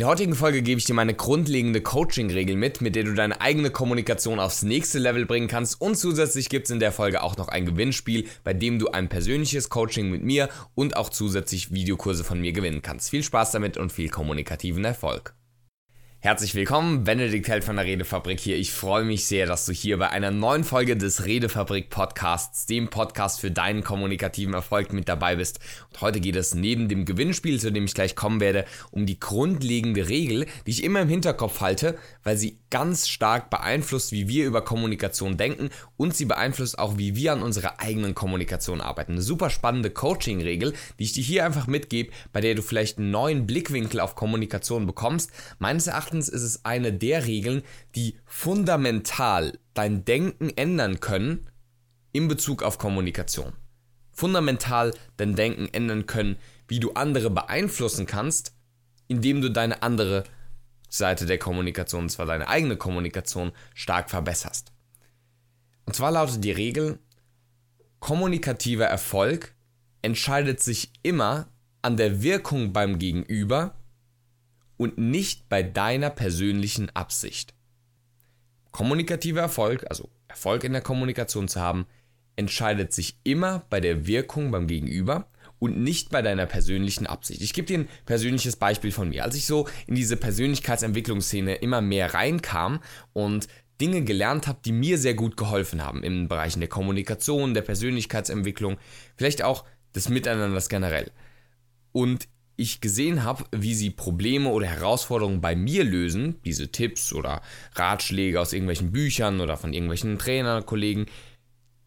In der heutigen Folge gebe ich dir meine grundlegende Coaching-Regel mit, mit der du deine eigene Kommunikation aufs nächste Level bringen kannst. Und zusätzlich gibt es in der Folge auch noch ein Gewinnspiel, bei dem du ein persönliches Coaching mit mir und auch zusätzlich Videokurse von mir gewinnen kannst. Viel Spaß damit und viel kommunikativen Erfolg. Herzlich willkommen, Benedikt Held von der Redefabrik hier. Ich freue mich sehr, dass du hier bei einer neuen Folge des Redefabrik Podcasts, dem Podcast für deinen kommunikativen Erfolg mit dabei bist. Und heute geht es neben dem Gewinnspiel, zu dem ich gleich kommen werde, um die grundlegende Regel, die ich immer im Hinterkopf halte, weil sie ganz stark beeinflusst, wie wir über Kommunikation denken und sie beeinflusst auch, wie wir an unserer eigenen Kommunikation arbeiten. Eine super spannende Coaching-Regel, die ich dir hier einfach mitgebe, bei der du vielleicht einen neuen Blickwinkel auf Kommunikation bekommst. Meines Erachtens Erachtens ist es eine der Regeln, die fundamental dein Denken ändern können in Bezug auf Kommunikation. Fundamental dein Denken ändern können, wie du andere beeinflussen kannst, indem du deine andere Seite der Kommunikation, und zwar deine eigene Kommunikation, stark verbesserst. Und zwar lautet die Regel, kommunikativer Erfolg entscheidet sich immer an der Wirkung beim Gegenüber und nicht bei deiner persönlichen Absicht. Kommunikativer Erfolg, also Erfolg in der Kommunikation zu haben, entscheidet sich immer bei der Wirkung beim Gegenüber und nicht bei deiner persönlichen Absicht. Ich gebe dir ein persönliches Beispiel von mir. Als ich so in diese Persönlichkeitsentwicklungsszene immer mehr reinkam und Dinge gelernt habe, die mir sehr gut geholfen haben in Bereichen der Kommunikation, der Persönlichkeitsentwicklung, vielleicht auch des Miteinanders generell. Und ich gesehen habe, wie sie Probleme oder Herausforderungen bei mir lösen, diese Tipps oder Ratschläge aus irgendwelchen Büchern oder von irgendwelchen Trainern, Kollegen,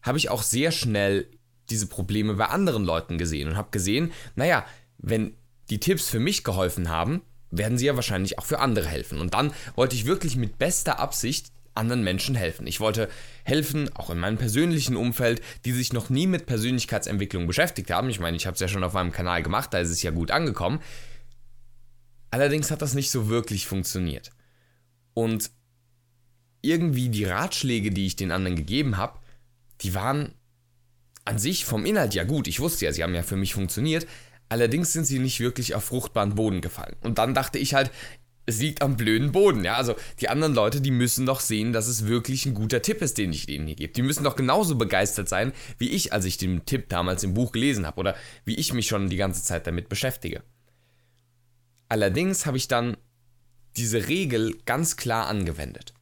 habe ich auch sehr schnell diese Probleme bei anderen Leuten gesehen und habe gesehen, naja, wenn die Tipps für mich geholfen haben, werden sie ja wahrscheinlich auch für andere helfen. Und dann wollte ich wirklich mit bester Absicht anderen Menschen helfen. Ich wollte helfen, auch in meinem persönlichen Umfeld, die sich noch nie mit Persönlichkeitsentwicklung beschäftigt haben. Ich meine, ich habe es ja schon auf meinem Kanal gemacht, da ist es ja gut angekommen. Allerdings hat das nicht so wirklich funktioniert. Und irgendwie die Ratschläge, die ich den anderen gegeben habe, die waren an sich vom Inhalt ja gut. Ich wusste ja, sie haben ja für mich funktioniert. Allerdings sind sie nicht wirklich auf fruchtbaren Boden gefallen. Und dann dachte ich halt, es liegt am blöden Boden, ja. Also die anderen Leute, die müssen doch sehen, dass es wirklich ein guter Tipp ist, den ich denen hier gebe. Die müssen doch genauso begeistert sein, wie ich, als ich den Tipp damals im Buch gelesen habe oder wie ich mich schon die ganze Zeit damit beschäftige. Allerdings habe ich dann diese Regel ganz klar angewendet.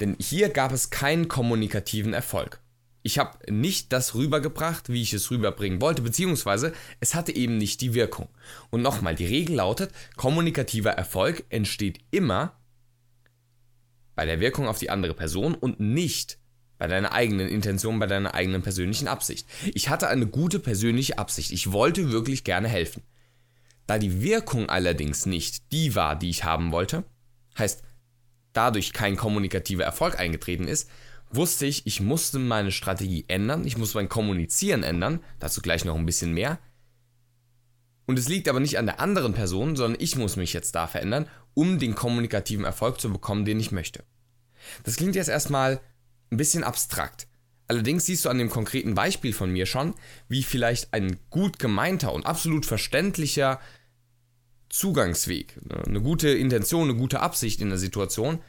Denn hier gab es keinen kommunikativen Erfolg ich habe nicht das rübergebracht, wie ich es rüberbringen wollte, beziehungsweise es hatte eben nicht die Wirkung. Und nochmal, die Regel lautet, kommunikativer Erfolg entsteht immer bei der Wirkung auf die andere Person und nicht bei deiner eigenen Intention, bei deiner eigenen persönlichen Absicht. Ich hatte eine gute persönliche Absicht. Ich wollte wirklich gerne helfen. Da die Wirkung allerdings nicht die war, die ich haben wollte, heißt dadurch kein kommunikativer Erfolg eingetreten ist, wusste ich, ich musste meine Strategie ändern, ich muss mein Kommunizieren ändern, dazu gleich noch ein bisschen mehr. Und es liegt aber nicht an der anderen Person, sondern ich muss mich jetzt da verändern, um den kommunikativen Erfolg zu bekommen, den ich möchte. Das klingt jetzt erstmal ein bisschen abstrakt. Allerdings siehst du an dem konkreten Beispiel von mir schon, wie vielleicht ein gut gemeinter und absolut verständlicher Zugangsweg, eine gute Intention, eine gute Absicht in der Situation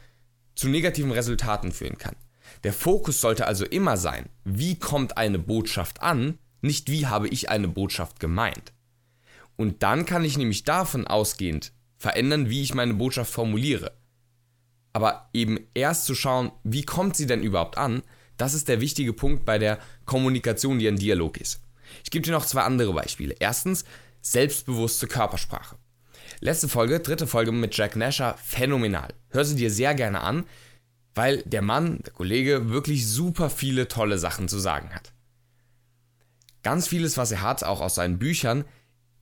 zu negativen Resultaten führen kann. Der Fokus sollte also immer sein, wie kommt eine Botschaft an, nicht wie habe ich eine Botschaft gemeint. Und dann kann ich nämlich davon ausgehend verändern, wie ich meine Botschaft formuliere. Aber eben erst zu schauen, wie kommt sie denn überhaupt an, das ist der wichtige Punkt bei der Kommunikation, die ein Dialog ist. Ich gebe dir noch zwei andere Beispiele. Erstens, selbstbewusste Körpersprache. Letzte Folge, dritte Folge mit Jack Nasher, phänomenal. Hör sie dir sehr gerne an weil der Mann, der Kollege, wirklich super viele tolle Sachen zu sagen hat. Ganz vieles, was er hat, auch aus seinen Büchern,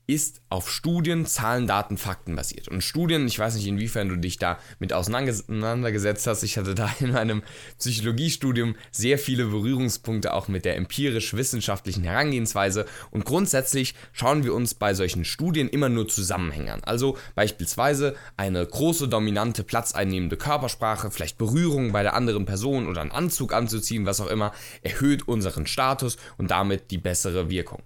ist auf Studien, Zahlen, Daten, Fakten basiert. Und Studien, ich weiß nicht, inwiefern du dich da mit auseinandergesetzt hast. Ich hatte da in meinem Psychologiestudium sehr viele Berührungspunkte auch mit der empirisch-wissenschaftlichen Herangehensweise. Und grundsätzlich schauen wir uns bei solchen Studien immer nur Zusammenhänge an. Also beispielsweise eine große, dominante, platzeinnehmende Körpersprache, vielleicht Berührung bei der anderen Person oder einen Anzug anzuziehen, was auch immer, erhöht unseren Status und damit die bessere Wirkung.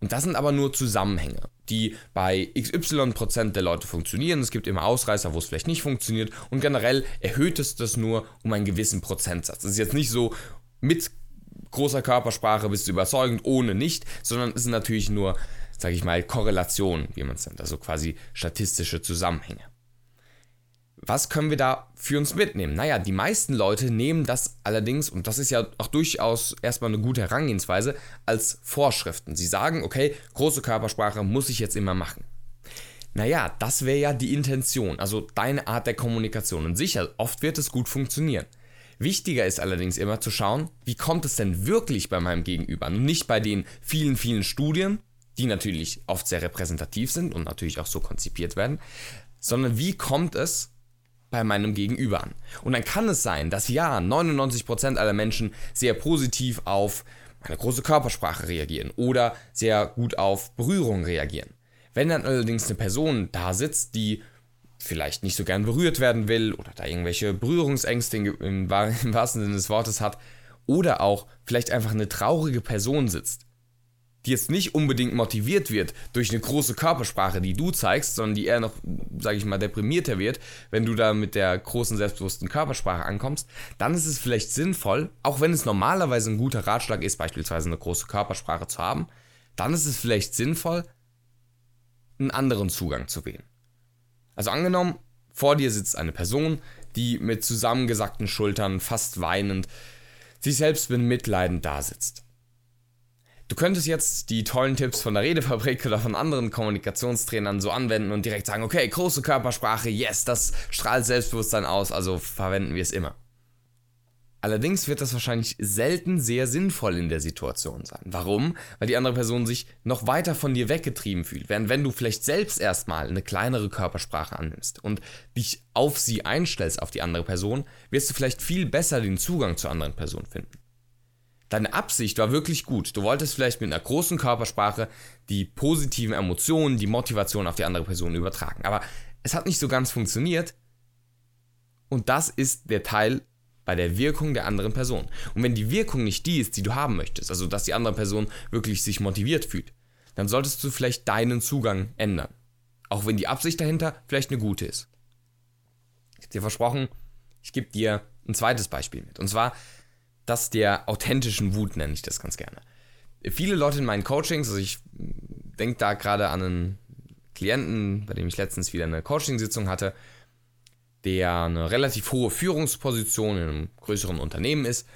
Und das sind aber nur Zusammenhänge, die bei XY Prozent der Leute funktionieren. Es gibt immer Ausreißer, wo es vielleicht nicht funktioniert. Und generell erhöht es das nur um einen gewissen Prozentsatz. Es ist jetzt nicht so, mit großer Körpersprache bist du überzeugend, ohne nicht, sondern es sind natürlich nur, sage ich mal, Korrelationen, wie man es nennt, also quasi statistische Zusammenhänge. Was können wir da für uns mitnehmen? Naja, die meisten Leute nehmen das allerdings, und das ist ja auch durchaus erstmal eine gute Herangehensweise, als Vorschriften. Sie sagen, okay, große Körpersprache muss ich jetzt immer machen. Naja, das wäre ja die Intention, also deine Art der Kommunikation. Und sicher, oft wird es gut funktionieren. Wichtiger ist allerdings immer zu schauen, wie kommt es denn wirklich bei meinem Gegenüber? Und nicht bei den vielen, vielen Studien, die natürlich oft sehr repräsentativ sind und natürlich auch so konzipiert werden, sondern wie kommt es bei meinem Gegenüber an. Und dann kann es sein, dass ja, 99% aller Menschen sehr positiv auf eine große Körpersprache reagieren oder sehr gut auf Berührung reagieren. Wenn dann allerdings eine Person da sitzt, die vielleicht nicht so gern berührt werden will oder da irgendwelche Berührungsängste im, wahrsten Sinne des Wortes hat oder auch vielleicht einfach eine traurige Person sitzt, die jetzt nicht unbedingt motiviert wird durch eine große Körpersprache, die du zeigst, sondern die eher noch, sage ich mal, deprimierter wird, wenn du da mit der großen selbstbewussten Körpersprache ankommst, dann ist es vielleicht sinnvoll, auch wenn es normalerweise ein guter Ratschlag ist, beispielsweise eine große Körpersprache zu haben, dann ist es vielleicht sinnvoll, einen anderen Zugang zu wählen. Also angenommen, vor dir sitzt eine Person, die mit zusammengesackten Schultern, fast weinend, sich selbst bemitleidend da sitzt Du könntest jetzt die tollen Tipps von der Redefabrik oder von anderen Kommunikationstrainern so anwenden und direkt sagen, okay, große Körpersprache, yes, das strahlt Selbstbewusstsein aus, also verwenden wir es immer. Allerdings wird das wahrscheinlich selten sehr sinnvoll in der Situation sein. Warum? Weil die andere Person sich noch weiter von dir weggetrieben fühlt. Während wenn du vielleicht selbst erstmal eine kleinere Körpersprache annimmst und dich auf sie einstellst, auf die andere Person, wirst du vielleicht viel besser den Zugang zur anderen Person finden deine Absicht war wirklich gut. Du wolltest vielleicht mit einer großen Körpersprache die positiven Emotionen, die Motivation auf die andere Person übertragen. Aber es hat nicht so ganz funktioniert. Und das ist der Teil bei der Wirkung der anderen Person. Und wenn die Wirkung nicht die ist, die du haben möchtest, also dass die andere Person wirklich sich motiviert fühlt, dann solltest du vielleicht deinen Zugang ändern. Auch wenn die Absicht dahinter vielleicht eine gute ist. Ich habe dir versprochen, ich gebe dir ein zweites Beispiel mit. Und zwar das der authentischen Wut, nenne ich das ganz gerne. Viele Leute in meinen Coachings, also ich denke da gerade an einen Klienten, bei dem ich letztens wieder eine Coaching-Sitzung hatte, der eine relativ hohe Führungsposition in einem größeren Unternehmen ist,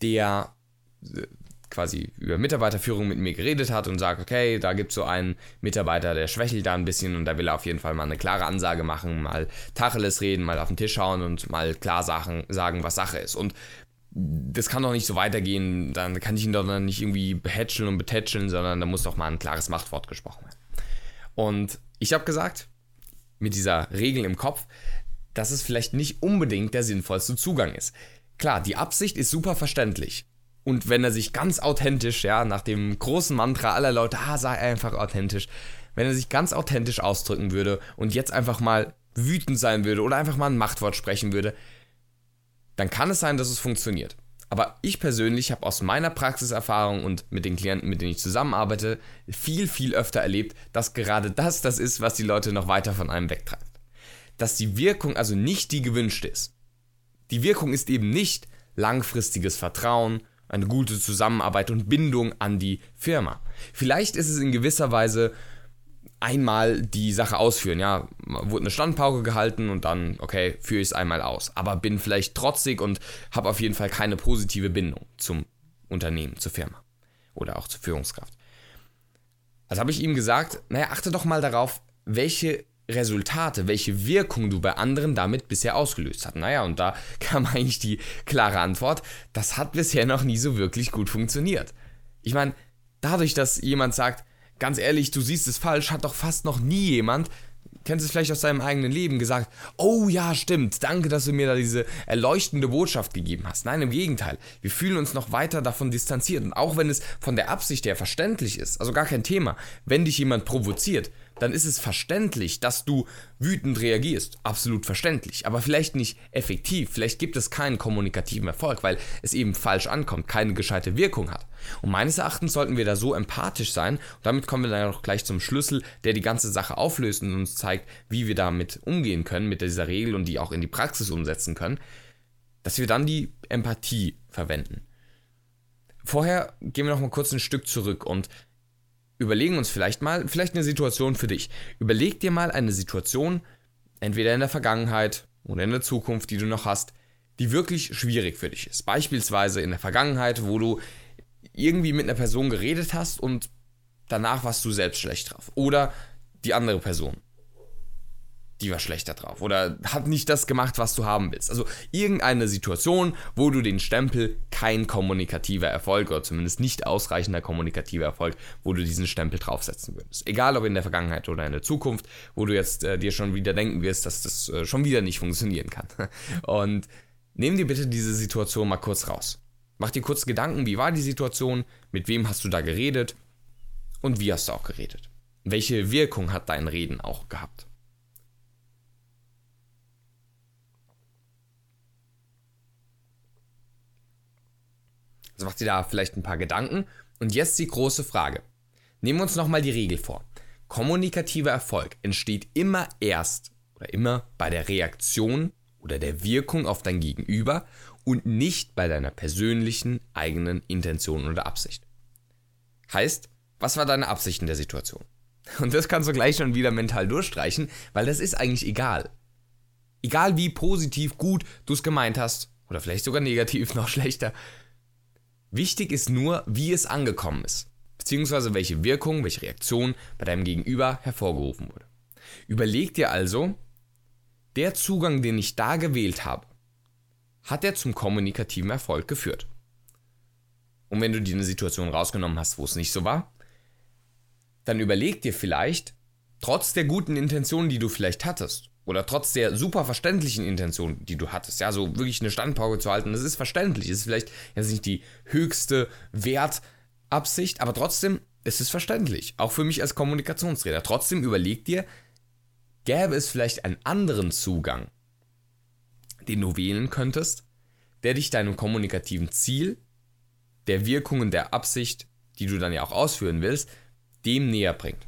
der äh, quasi über Mitarbeiterführung mit mir geredet hat und sagt, okay, da gibt es so einen Mitarbeiter, der schwächelt da ein bisschen und da will er auf jeden Fall mal eine klare Ansage machen, mal Tacheles reden, mal auf den Tisch schauen und mal klar sagen, sagen was Sache ist. Und das kann doch nicht so weitergehen, dann kann ich ihn doch nicht irgendwie behätscheln und betätscheln, sondern da muss doch mal ein klares Machtwort gesprochen werden. Und ich habe gesagt, mit dieser Regel im Kopf, dass es vielleicht nicht unbedingt der sinnvollste Zugang ist. Klar, die Absicht ist super verständlich. Und wenn er sich ganz authentisch, ja, nach dem großen Mantra aller Leute, ah, sei einfach authentisch, wenn er sich ganz authentisch ausdrücken würde und jetzt einfach mal wütend sein würde oder einfach mal ein Machtwort sprechen würde, dann kann es sein, dass es funktioniert. Aber ich persönlich habe aus meiner Praxiserfahrung und mit den Klienten, mit denen ich zusammenarbeite, viel, viel öfter erlebt, dass gerade das das ist, was die Leute noch weiter von einem wegtreibt. Dass die Wirkung also nicht die gewünschte ist. Die Wirkung ist eben nicht langfristiges Vertrauen, eine gute Zusammenarbeit und Bindung an die Firma. Vielleicht ist es in gewisser Weise einmal die Sache ausführen. Ja, wurde eine Standpauke gehalten und dann, okay, führe ich es einmal aus. Aber bin vielleicht trotzig und habe auf jeden Fall keine positive Bindung zum Unternehmen, zur Firma oder auch zur Führungskraft. Also habe ich ihm gesagt, naja, achte doch mal darauf, welche Resultate, welche Wirkung du bei anderen damit bisher ausgelöst hast. Naja, und da kam eigentlich die klare Antwort, das hat bisher noch nie so wirklich gut funktioniert. Ich meine, dadurch, dass jemand sagt, ganz ehrlich, du siehst es falsch, hat doch fast noch nie jemand, kennst du es vielleicht aus deinem eigenen Leben, gesagt, oh ja, stimmt, danke, dass du mir da diese erleuchtende Botschaft gegeben hast. Nein, im Gegenteil, wir fühlen uns noch weiter davon distanziert. Und auch wenn es von der Absicht her verständlich ist, also gar kein Thema, wenn dich jemand provoziert, dann ist es verständlich, dass du wütend reagierst. Absolut verständlich. Aber vielleicht nicht effektiv. Vielleicht gibt es keinen kommunikativen Erfolg, weil es eben falsch ankommt, keine gescheite Wirkung hat. Und meines Erachtens sollten wir da so empathisch sein. Und damit kommen wir dann auch gleich zum Schlüssel, der die ganze Sache auflöst und uns zeigt, wie wir damit umgehen können, mit dieser Regel und die auch in die Praxis umsetzen können. Dass wir dann die Empathie verwenden. Vorher gehen wir noch mal kurz ein Stück zurück und überlegen uns vielleicht mal, vielleicht eine Situation für dich. Überleg dir mal eine Situation, entweder in der Vergangenheit oder in der Zukunft, die du noch hast, die wirklich schwierig für dich ist. Beispielsweise in der Vergangenheit, wo du irgendwie mit einer Person geredet hast und danach warst du selbst schlecht drauf. Oder die andere Person die war schlechter drauf oder hat nicht das gemacht, was du haben willst. Also irgendeine Situation, wo du den Stempel kein kommunikativer Erfolg oder zumindest nicht ausreichender kommunikativer Erfolg, wo du diesen Stempel draufsetzen würdest. Egal ob in der Vergangenheit oder in der Zukunft, wo du jetzt äh, dir schon wieder denken wirst, dass das äh, schon wieder nicht funktionieren kann. Und nimm dir bitte diese Situation mal kurz raus. Mach dir kurz Gedanken, wie war die Situation, mit wem hast du da geredet und wie hast du auch geredet. Welche Wirkung hat dein Reden auch gehabt? Also macht ihr da vielleicht ein paar Gedanken. Und jetzt die große Frage. Nehmen wir uns nochmal die Regel vor. Kommunikativer Erfolg entsteht immer erst oder immer bei der Reaktion oder der Wirkung auf dein Gegenüber und nicht bei deiner persönlichen eigenen Intention oder Absicht. Heißt, was war deine Absicht in der Situation? Und das kannst du gleich schon wieder mental durchstreichen, weil das ist eigentlich egal. Egal wie positiv, gut du es gemeint hast, oder vielleicht sogar negativ, noch schlechter, Wichtig ist nur, wie es angekommen ist, beziehungsweise welche Wirkung, welche Reaktion bei deinem Gegenüber hervorgerufen wurde. Überleg dir also, der Zugang, den ich da gewählt habe, hat er zum kommunikativen Erfolg geführt. Und wenn du dir eine Situation rausgenommen hast, wo es nicht so war, dann überleg dir vielleicht, trotz der guten Intentionen, die du vielleicht hattest, oder trotz der super verständlichen Intention, die du hattest, ja, so wirklich eine Standpauke zu halten, das ist verständlich. Das ist vielleicht jetzt nicht die höchste Wertabsicht, aber trotzdem ist es verständlich. Auch für mich als Kommunikationstrainer. Trotzdem überleg dir, gäbe es vielleicht einen anderen Zugang, den du wählen könntest, der dich deinem kommunikativen Ziel, der Wirkungen der Absicht, die du dann ja auch ausführen willst, dem näher bringt.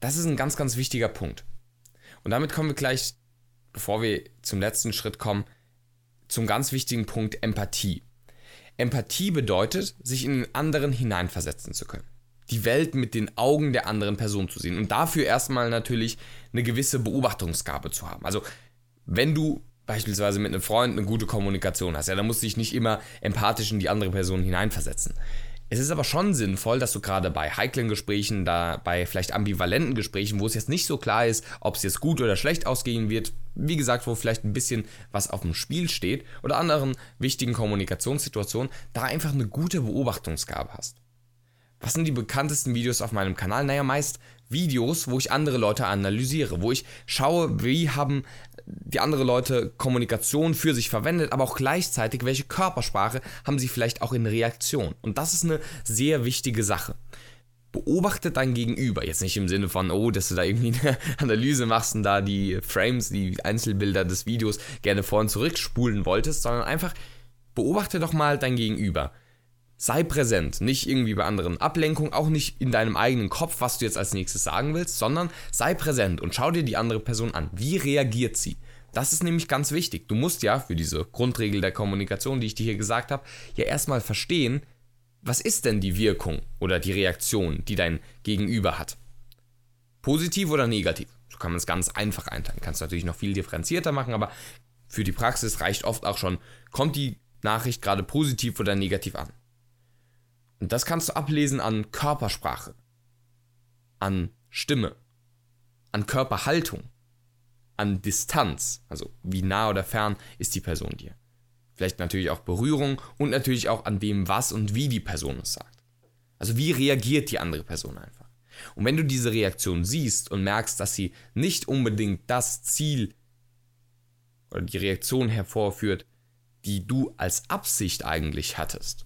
Das ist ein ganz, ganz wichtiger Punkt. Und damit kommen wir gleich, bevor wir zum letzten Schritt kommen, zum ganz wichtigen Punkt Empathie. Empathie bedeutet, sich in den anderen hineinversetzen zu können. Die Welt mit den Augen der anderen Person zu sehen und dafür erstmal natürlich eine gewisse Beobachtungsgabe zu haben. Also, wenn du beispielsweise mit einem Freund eine gute Kommunikation hast, ja, dann musst du dich nicht immer empathisch in die andere Person hineinversetzen. Es ist aber schon sinnvoll, dass du gerade bei heiklen Gesprächen, da bei vielleicht ambivalenten Gesprächen, wo es jetzt nicht so klar ist, ob es jetzt gut oder schlecht ausgehen wird, wie gesagt, wo vielleicht ein bisschen was auf dem Spiel steht oder anderen wichtigen Kommunikationssituationen, da einfach eine gute Beobachtungsgabe hast. Was sind die bekanntesten Videos auf meinem Kanal? Naja, meist Videos, wo ich andere Leute analysiere, wo ich schaue, wie haben die andere Leute Kommunikation für sich verwendet, aber auch gleichzeitig, welche Körpersprache haben sie vielleicht auch in Reaktion. Und das ist eine sehr wichtige Sache. Beobachte dein Gegenüber. Jetzt nicht im Sinne von, oh, dass du da irgendwie eine Analyse machst und da die Frames, die Einzelbilder des Videos gerne vor und zurück spulen wolltest, sondern einfach beobachte doch mal dein Gegenüber. Sei präsent, nicht irgendwie bei anderen Ablenkung, auch nicht in deinem eigenen Kopf, was du jetzt als nächstes sagen willst, sondern sei präsent und schau dir die andere Person an. Wie reagiert sie? Das ist nämlich ganz wichtig. Du musst ja für diese Grundregel der Kommunikation, die ich dir hier gesagt habe, ja erstmal verstehen, was ist denn die Wirkung oder die Reaktion, die dein Gegenüber hat? Positiv oder negativ? So kann man es ganz einfach einteilen. Kannst natürlich noch viel differenzierter machen, aber für die Praxis reicht oft auch schon, kommt die Nachricht gerade positiv oder negativ an. Und das kannst du ablesen an Körpersprache, an Stimme, an Körperhaltung, an Distanz, also wie nah oder fern ist die Person dir. Vielleicht natürlich auch Berührung und natürlich auch an dem, was und wie die Person es sagt. Also wie reagiert die andere Person einfach. Und wenn du diese Reaktion siehst und merkst, dass sie nicht unbedingt das Ziel oder die Reaktion hervorführt, die du als Absicht eigentlich hattest,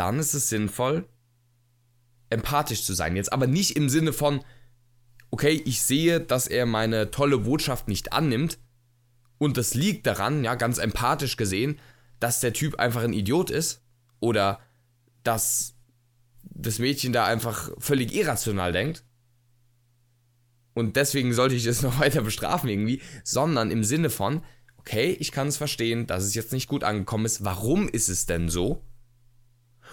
dann ist es sinnvoll, empathisch zu sein. Jetzt aber nicht im Sinne von, okay, ich sehe, dass er meine tolle Botschaft nicht annimmt. Und das liegt daran, ja, ganz empathisch gesehen, dass der Typ einfach ein Idiot ist. Oder dass das Mädchen da einfach völlig irrational denkt. Und deswegen sollte ich das noch weiter bestrafen irgendwie. Sondern im Sinne von, okay, ich kann es verstehen, dass es jetzt nicht gut angekommen ist. Warum ist es denn so?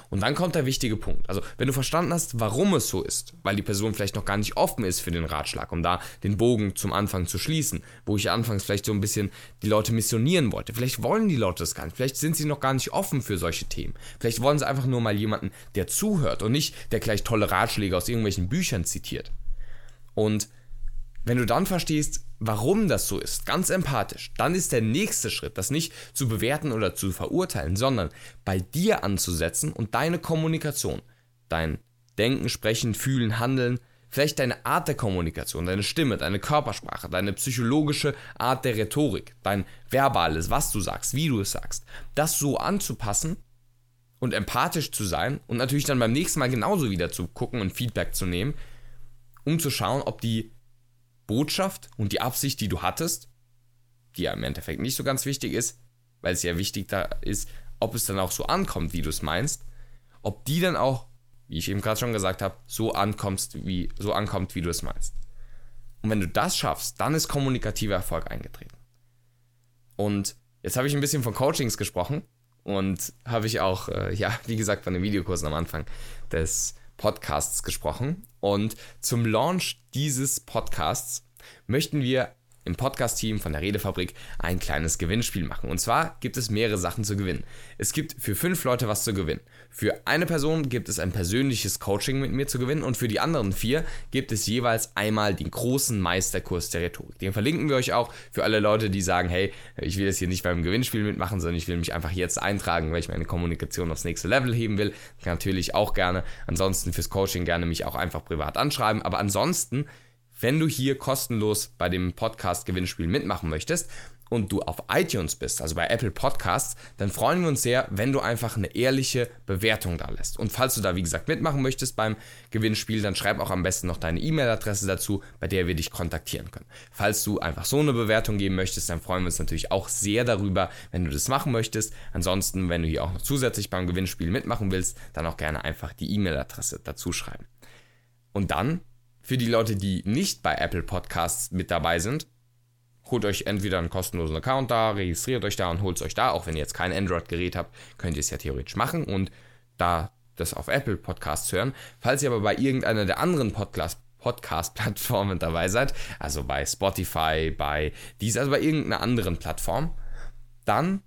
Und dann kommt der wichtige Punkt. Also, wenn du verstanden hast, warum es so ist, weil die Person vielleicht noch gar nicht offen ist für den Ratschlag, um da den Bogen zum Anfang zu schließen, wo ich anfangs vielleicht so ein bisschen die Leute missionieren wollte. Vielleicht wollen die Leute das gar nicht. Vielleicht sind sie noch gar nicht offen für solche Themen. Vielleicht wollen sie einfach nur mal jemanden, der zuhört und nicht der gleich tolle Ratschläge aus irgendwelchen Büchern zitiert. Und wenn du dann verstehst, warum das so ist, ganz empathisch, dann ist der nächste Schritt, das nicht zu bewerten oder zu verurteilen, sondern bei dir anzusetzen und deine Kommunikation, dein Denken, Sprechen, Fühlen, Handeln, vielleicht deine Art der Kommunikation, deine Stimme, deine Körpersprache, deine psychologische Art der Rhetorik, dein verbales, was du sagst, wie du es sagst, das so anzupassen und empathisch zu sein und natürlich dann beim nächsten Mal genauso wieder zu gucken und Feedback zu nehmen, um zu schauen, ob die Botschaft und die Absicht, die du hattest, die ja im Endeffekt nicht so ganz wichtig ist, weil es ja wichtig da ist, ob es dann auch so ankommt, wie du es meinst, ob die dann auch, wie ich eben gerade schon gesagt habe, so ankommst, wie so ankommt, wie du es meinst. Und wenn du das schaffst, dann ist kommunikativer Erfolg eingetreten. Und jetzt habe ich ein bisschen von Coachings gesprochen und habe ich auch, äh, ja, wie gesagt, von den Videokursen am Anfang des Podcasts gesprochen. Und zum Launch dieses Podcasts möchten wir im Podcast-Team von der Redefabrik ein kleines Gewinnspiel machen. Und zwar gibt es mehrere Sachen zu gewinnen. Es gibt für fünf Leute was zu gewinnen. Für eine Person gibt es ein persönliches Coaching mit mir zu gewinnen und für die anderen vier gibt es jeweils einmal den großen Meisterkurs der Rhetorik. Den verlinken wir euch auch für alle Leute, die sagen, hey, ich will jetzt hier nicht beim Gewinnspiel mitmachen, sondern ich will mich einfach jetzt eintragen, weil ich meine Kommunikation aufs nächste Level heben will. Natürlich auch gerne. Ansonsten fürs Coaching gerne mich auch einfach privat anschreiben. Aber ansonsten wenn du hier kostenlos bei dem Podcast-Gewinnspiel mitmachen möchtest und du auf iTunes bist, also bei Apple Podcasts, dann freuen wir uns sehr, wenn du einfach eine ehrliche Bewertung da lässt. Und falls du da, wie gesagt, mitmachen möchtest beim Gewinnspiel, dann schreib auch am besten noch deine E-Mail-Adresse dazu, bei der wir dich kontaktieren können. Falls du einfach so eine Bewertung geben möchtest, dann freuen wir uns natürlich auch sehr darüber, wenn du das machen möchtest. Ansonsten, wenn du hier auch noch zusätzlich beim Gewinnspiel mitmachen willst, dann auch gerne einfach die E-Mail-Adresse dazu schreiben. Und dann für die Leute, die nicht bei Apple Podcasts mit dabei sind, holt euch entweder einen kostenlosen Account da, registriert euch da und holt es euch da. Auch wenn ihr jetzt kein Android-Gerät habt, könnt ihr es ja theoretisch machen und da das auf Apple Podcasts hören. Falls ihr aber bei irgendeiner der anderen Podcast Podcast-Plattformen dabei seid, also bei Spotify, bei dies, also bei irgendeiner anderen Plattform, dann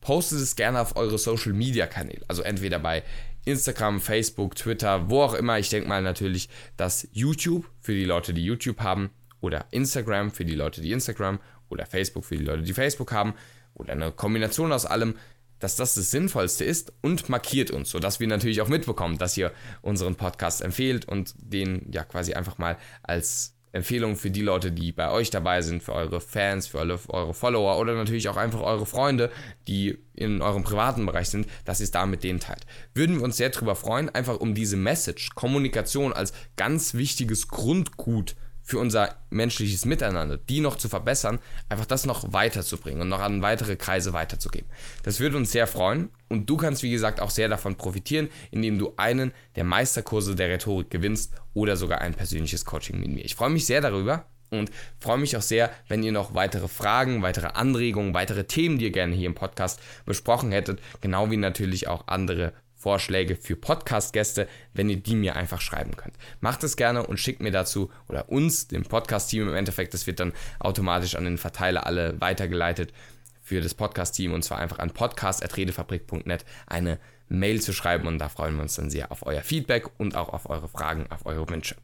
postet es gerne auf eure Social Media Kanäle. Also entweder bei Instagram, Facebook, Twitter, wo auch immer. Ich denke mal natürlich, dass YouTube für die Leute, die YouTube haben, oder Instagram für die Leute, die Instagram, oder Facebook für die Leute, die Facebook haben, oder eine Kombination aus allem, dass das das Sinnvollste ist und markiert uns, sodass wir natürlich auch mitbekommen, dass ihr unseren Podcast empfehlt und den ja quasi einfach mal als Empfehlung für die Leute, die bei euch dabei sind, für eure Fans, für alle, eure Follower oder natürlich auch einfach eure Freunde, die in eurem privaten Bereich sind, dass ihr es da mit denen teilt. Würden wir uns sehr darüber freuen, einfach um diese Message, Kommunikation als ganz wichtiges Grundgut für unser menschliches Miteinander, die noch zu verbessern, einfach das noch weiterzubringen und noch an weitere Kreise weiterzugeben. Das würde uns sehr freuen und du kannst, wie gesagt, auch sehr davon profitieren, indem du einen der Meisterkurse der Rhetorik gewinnst oder sogar ein persönliches Coaching mit mir. Ich freue mich sehr darüber und freue mich auch sehr, wenn ihr noch weitere Fragen, weitere Anregungen, weitere Themen, die ihr gerne hier im Podcast besprochen hättet, genau wie natürlich auch andere Vorschläge für Podcast-Gäste, wenn ihr die mir einfach schreiben könnt. Macht es gerne und schickt mir dazu oder uns, dem Podcast-Team im Endeffekt, das wird dann automatisch an den Verteiler alle weitergeleitet für das Podcast-Team und zwar einfach an podcast.redefabrik.net eine Mail zu schreiben und da freuen wir uns dann sehr auf euer Feedback und auch auf eure Fragen, auf eure Wünsche.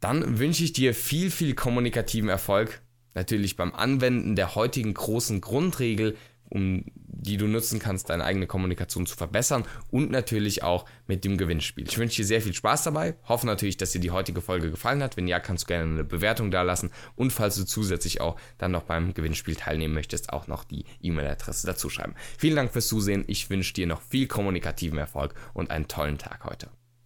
Dann wünsche ich dir viel, viel kommunikativen Erfolg. Natürlich beim Anwenden der heutigen großen Grundregel, um die du nutzen kannst, deine eigene Kommunikation zu verbessern und natürlich auch mit dem Gewinnspiel. Ich wünsche dir sehr viel Spaß dabei, hoffe natürlich, dass dir die heutige Folge gefallen hat. Wenn ja, kannst du gerne eine Bewertung da lassen und falls du zusätzlich auch dann noch beim Gewinnspiel teilnehmen möchtest, auch noch die E-Mail-Adresse dazu schreiben. Vielen Dank fürs Zusehen, ich wünsche dir noch viel kommunikativen Erfolg und einen tollen Tag heute.